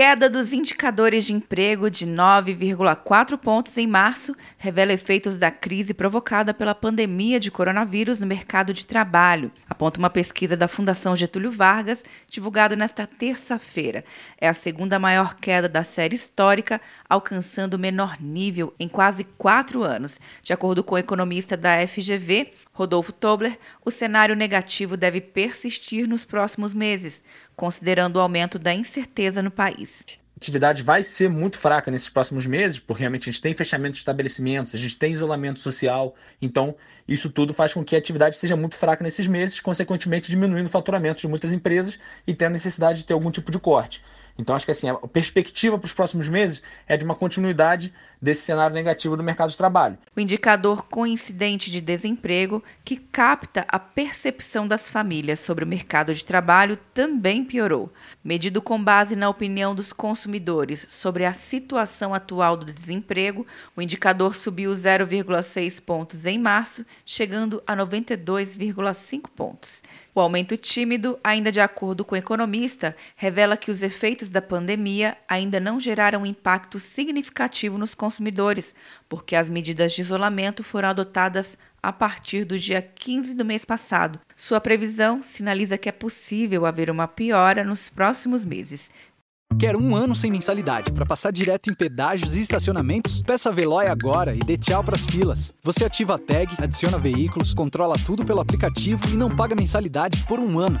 Queda dos indicadores de emprego de 9,4 pontos em março revela efeitos da crise provocada pela pandemia de coronavírus no mercado de trabalho, aponta uma pesquisa da Fundação Getúlio Vargas, divulgada nesta terça-feira. É a segunda maior queda da série histórica, alcançando o menor nível em quase quatro anos. De acordo com o economista da FGV, Rodolfo Tobler, o cenário negativo deve persistir nos próximos meses, considerando o aumento da incerteza no país atividade vai ser muito fraca nesses próximos meses, porque realmente a gente tem fechamento de estabelecimentos, a gente tem isolamento social, então isso tudo faz com que a atividade seja muito fraca nesses meses, consequentemente diminuindo o faturamento de muitas empresas e tendo necessidade de ter algum tipo de corte. Então acho que assim, a perspectiva para os próximos meses é de uma continuidade desse cenário negativo do mercado de trabalho. O indicador coincidente de desemprego, que capta a percepção das famílias sobre o mercado de trabalho, também piorou. Medido com base na opinião dos consumidores sobre a situação atual do desemprego, o indicador subiu 0,6 pontos em março, chegando a 92,5 pontos. O aumento tímido, ainda de acordo com o economista, revela que os efeitos da pandemia ainda não geraram impacto significativo nos consumidores, porque as medidas de isolamento foram adotadas a partir do dia 15 do mês passado. Sua previsão sinaliza que é possível haver uma piora nos próximos meses, Quer um ano sem mensalidade para passar direto em pedágios e estacionamentos? Peça a Veloy agora e dê tchau para as filas. Você ativa a tag, adiciona veículos, controla tudo pelo aplicativo e não paga mensalidade por um ano.